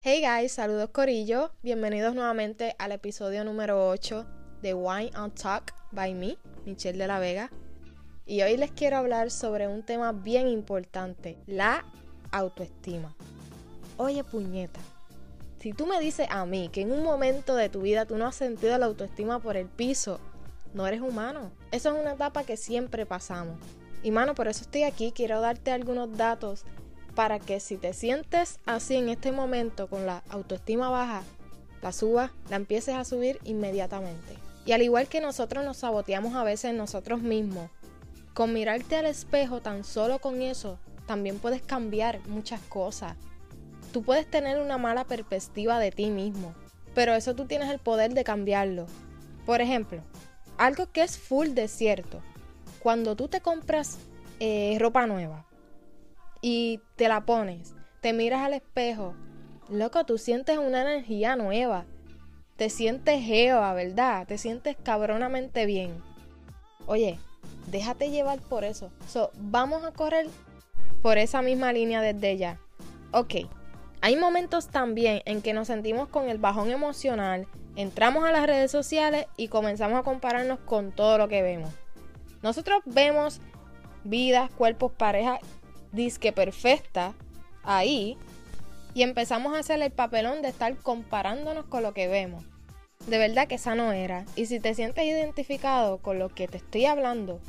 Hey guys, saludos Corillo. Bienvenidos nuevamente al episodio número 8 de Wine and Talk by me, Michelle de la Vega. Y hoy les quiero hablar sobre un tema bien importante, la autoestima. Oye, puñeta, si tú me dices a mí que en un momento de tu vida tú no has sentido la autoestima por el piso, no eres humano. Eso es una etapa que siempre pasamos. Y mano, por eso estoy aquí, quiero darte algunos datos para que si te sientes así en este momento con la autoestima baja, la subas, la empieces a subir inmediatamente. Y al igual que nosotros nos saboteamos a veces nosotros mismos, con mirarte al espejo tan solo con eso, también puedes cambiar muchas cosas. Tú puedes tener una mala perspectiva de ti mismo, pero eso tú tienes el poder de cambiarlo. Por ejemplo, algo que es full de cierto, cuando tú te compras eh, ropa nueva, y te la pones, te miras al espejo, loco, tú sientes una energía nueva. Te sientes geo, ¿verdad? Te sientes cabronamente bien. Oye, déjate llevar por eso. So, vamos a correr por esa misma línea desde ya. Ok, hay momentos también en que nos sentimos con el bajón emocional, entramos a las redes sociales y comenzamos a compararnos con todo lo que vemos. Nosotros vemos vidas, cuerpos, parejas disque perfecta ahí y empezamos a hacer el papelón de estar comparándonos con lo que vemos. De verdad que esa no era. Y si te sientes identificado con lo que te estoy hablando,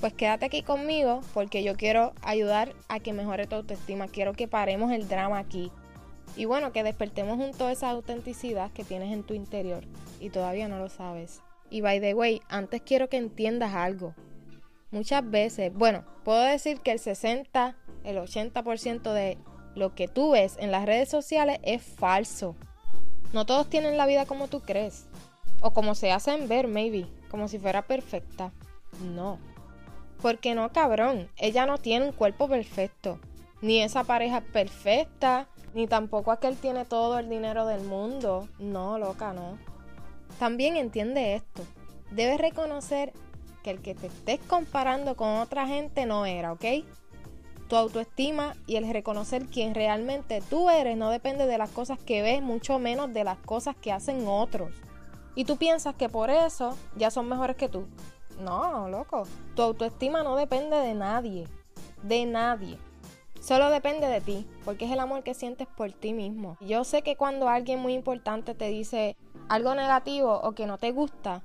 pues quédate aquí conmigo porque yo quiero ayudar a que mejore tu autoestima. Quiero que paremos el drama aquí. Y bueno, que despertemos junto a esa autenticidad que tienes en tu interior y todavía no lo sabes. Y by the way, antes quiero que entiendas algo muchas veces, bueno, puedo decir que el 60, el 80% de lo que tú ves en las redes sociales es falso. No todos tienen la vida como tú crees. O como se hacen ver, maybe, como si fuera perfecta. No. Porque no, cabrón, ella no tiene un cuerpo perfecto. Ni esa pareja es perfecta, ni tampoco aquel tiene todo el dinero del mundo. No, loca, no. También entiende esto. Debes reconocer que el que te estés comparando con otra gente no era, ¿ok? Tu autoestima y el reconocer quién realmente tú eres no depende de las cosas que ves, mucho menos de las cosas que hacen otros. Y tú piensas que por eso ya son mejores que tú. No, loco. Tu autoestima no depende de nadie. De nadie. Solo depende de ti, porque es el amor que sientes por ti mismo. Yo sé que cuando alguien muy importante te dice algo negativo o que no te gusta,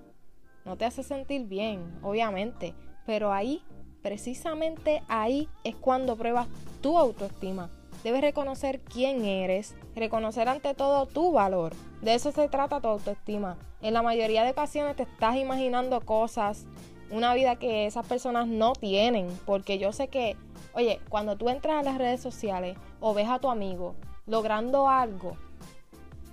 no te hace sentir bien, obviamente, pero ahí, precisamente ahí es cuando pruebas tu autoestima. Debes reconocer quién eres, reconocer ante todo tu valor. De eso se trata tu autoestima. En la mayoría de ocasiones te estás imaginando cosas, una vida que esas personas no tienen, porque yo sé que, oye, cuando tú entras a las redes sociales o ves a tu amigo logrando algo,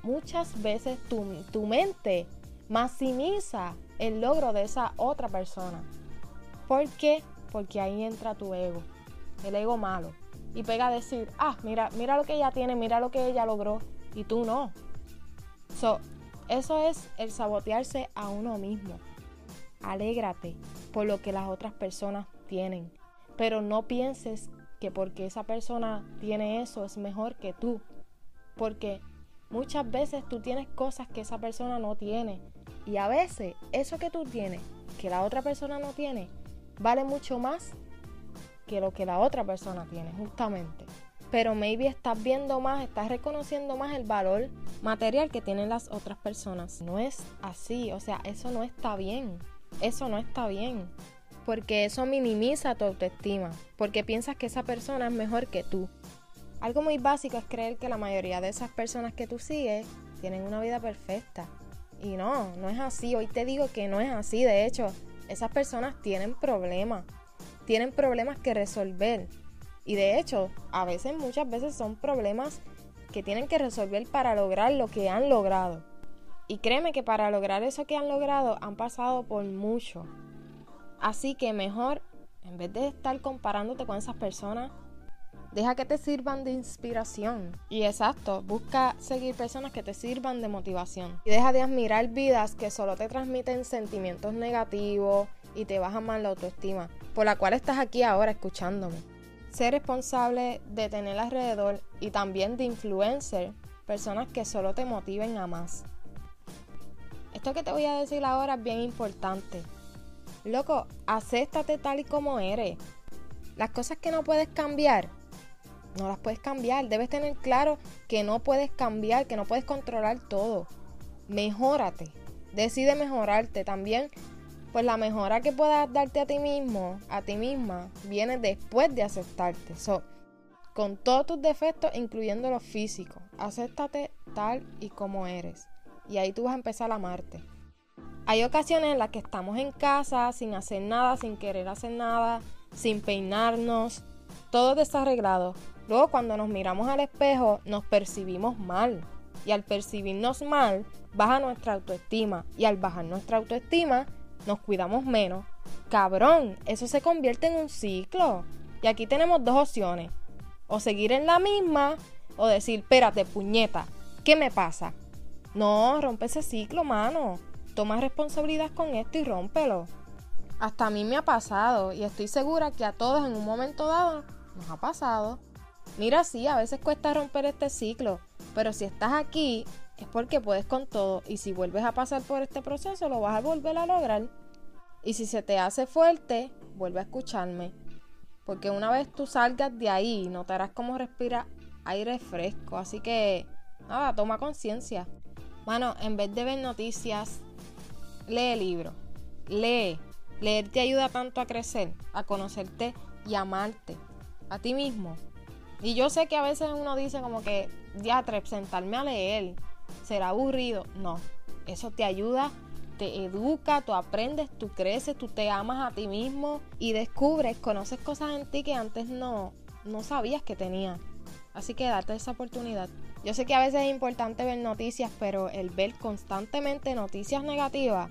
muchas veces tu, tu mente maximiza el logro de esa otra persona. ¿Por qué? Porque ahí entra tu ego, el ego malo. Y pega a decir, ah, mira, mira lo que ella tiene, mira lo que ella logró, y tú no. So, eso es el sabotearse a uno mismo. Alégrate por lo que las otras personas tienen. Pero no pienses que porque esa persona tiene eso es mejor que tú. Porque muchas veces tú tienes cosas que esa persona no tiene y a veces eso que tú tienes, que la otra persona no tiene, vale mucho más que lo que la otra persona tiene, justamente. Pero maybe estás viendo más, estás reconociendo más el valor material que tienen las otras personas. No es así, o sea, eso no está bien. Eso no está bien. Porque eso minimiza tu autoestima. Porque piensas que esa persona es mejor que tú. Algo muy básico es creer que la mayoría de esas personas que tú sigues tienen una vida perfecta. Y no, no es así. Hoy te digo que no es así. De hecho, esas personas tienen problemas. Tienen problemas que resolver. Y de hecho, a veces, muchas veces son problemas que tienen que resolver para lograr lo que han logrado. Y créeme que para lograr eso que han logrado han pasado por mucho. Así que mejor, en vez de estar comparándote con esas personas, deja que te sirvan de inspiración. Y exacto, busca seguir personas que te sirvan de motivación. Y deja de admirar vidas que solo te transmiten sentimientos negativos y te bajan más la autoestima, por la cual estás aquí ahora escuchándome. Ser responsable de tener alrededor y también de influencer personas que solo te motiven a más. Esto que te voy a decir ahora es bien importante. Loco, acéptate tal y como eres. Las cosas que no puedes cambiar, no las puedes cambiar. Debes tener claro que no puedes cambiar, que no puedes controlar todo. Mejórate. Decide mejorarte. También, pues la mejora que puedas darte a ti mismo, a ti misma, viene después de aceptarte. So, con todos tus defectos, incluyendo los físicos. Acéptate tal y como eres y ahí tú vas a empezar a amarte. Hay ocasiones en las que estamos en casa sin hacer nada, sin querer hacer nada, sin peinarnos, todo desarreglado. Luego cuando nos miramos al espejo nos percibimos mal y al percibirnos mal baja nuestra autoestima y al bajar nuestra autoestima nos cuidamos menos. Cabrón, eso se convierte en un ciclo. Y aquí tenemos dos opciones. O seguir en la misma o decir, espérate, puñeta, ¿qué me pasa? No, rompe ese ciclo, mano. Toma responsabilidad con esto y rómpelo. Hasta a mí me ha pasado y estoy segura que a todos en un momento dado nos ha pasado. Mira, sí, a veces cuesta romper este ciclo, pero si estás aquí es porque puedes con todo y si vuelves a pasar por este proceso lo vas a volver a lograr. Y si se te hace fuerte, vuelve a escucharme. Porque una vez tú salgas de ahí, notarás cómo respira aire fresco. Así que, nada, toma conciencia. Mano, en vez de ver noticias, lee libros. Lee. Leer te ayuda tanto a crecer, a conocerte y amarte. A ti mismo. Y yo sé que a veces uno dice como que, ya, sentarme a leer, será aburrido. No, eso te ayuda, te educa, tú aprendes, tú creces, tú te amas a ti mismo y descubres, conoces cosas en ti que antes no, no sabías que tenías. Así que date esa oportunidad. Yo sé que a veces es importante ver noticias, pero el ver constantemente noticias negativas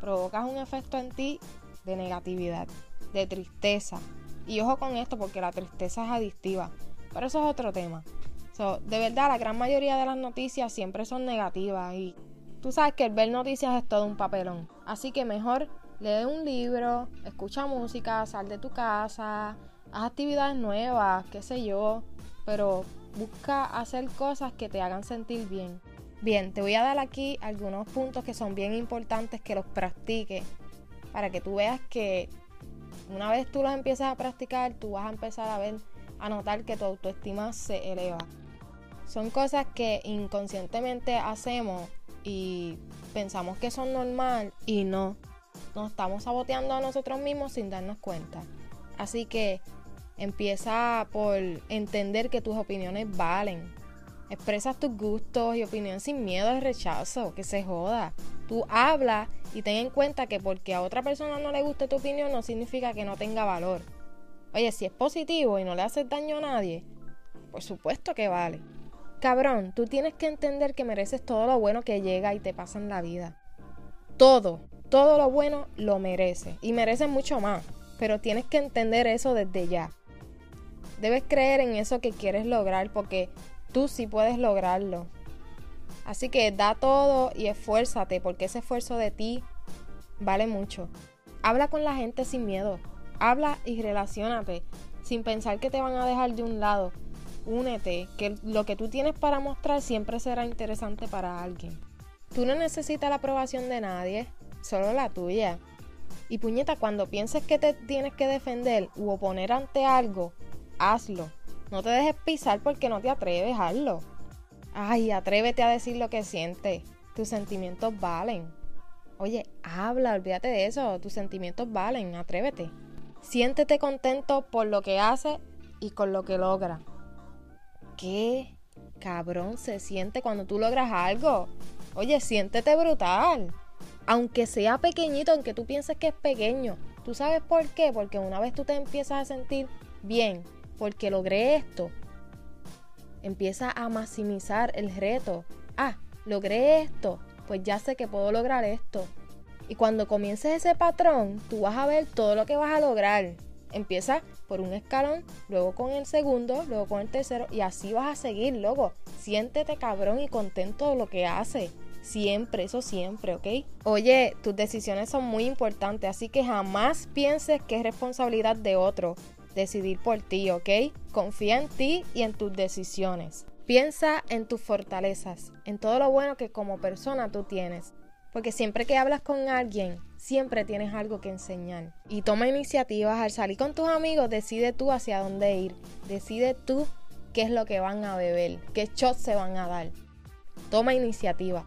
provoca un efecto en ti de negatividad, de tristeza. Y ojo con esto porque la tristeza es adictiva. Pero eso es otro tema. de verdad, la gran mayoría de las noticias siempre son negativas y tú sabes que el ver noticias es todo un papelón. Así que mejor lee un libro, escucha música, sal de tu casa, haz actividades nuevas, qué sé yo, pero busca hacer cosas que te hagan sentir bien. Bien, te voy a dar aquí algunos puntos que son bien importantes que los practiques para que tú veas que una vez tú los empiezas a practicar, tú vas a empezar a ver, a notar que tu autoestima se eleva. Son cosas que inconscientemente hacemos y pensamos que son normal y no. Nos estamos saboteando a nosotros mismos sin darnos cuenta. Así que Empieza por entender que tus opiniones valen. Expresas tus gustos y opiniones sin miedo al rechazo, que se joda. Tú hablas y ten en cuenta que porque a otra persona no le guste tu opinión no significa que no tenga valor. Oye, si es positivo y no le haces daño a nadie, por supuesto que vale. Cabrón, tú tienes que entender que mereces todo lo bueno que llega y te pasa en la vida. Todo, todo lo bueno lo mereces y mereces mucho más, pero tienes que entender eso desde ya. Debes creer en eso que quieres lograr porque tú sí puedes lograrlo. Así que da todo y esfuérzate porque ese esfuerzo de ti vale mucho. Habla con la gente sin miedo. Habla y relacionate sin pensar que te van a dejar de un lado. Únete, que lo que tú tienes para mostrar siempre será interesante para alguien. Tú no necesitas la aprobación de nadie, solo la tuya. Y puñeta, cuando pienses que te tienes que defender u oponer ante algo, hazlo. No te dejes pisar porque no te atreves, hazlo. Ay, atrévete a decir lo que sientes. Tus sentimientos valen. Oye, habla, olvídate de eso. Tus sentimientos valen, atrévete. Siéntete contento por lo que haces y con lo que logras. ¿Qué cabrón se siente cuando tú logras algo? Oye, siéntete brutal. Aunque sea pequeñito, aunque tú pienses que es pequeño. ¿Tú sabes por qué? Porque una vez tú te empiezas a sentir bien porque logré esto, Empieza a maximizar el reto. Ah, logré esto, pues ya sé que puedo lograr esto. Y cuando comiences ese patrón, tú vas a ver todo lo que vas a lograr. Empieza por un escalón, luego con el segundo, luego con el tercero y así vas a seguir, luego. Siéntete cabrón y contento de lo que haces. Siempre, eso siempre, ¿ok? Oye, tus decisiones son muy importantes, así que jamás pienses que es responsabilidad de otro decidir por ti, ¿ok? Confía en ti y en tus decisiones. Piensa en tus fortalezas, en todo lo bueno que como persona tú tienes. Porque siempre que hablas con alguien, siempre tienes algo que enseñar. Y toma iniciativas al salir con tus amigos, decide tú hacia dónde ir. Decide tú qué es lo que van a beber, qué shots se van a dar. Toma iniciativa.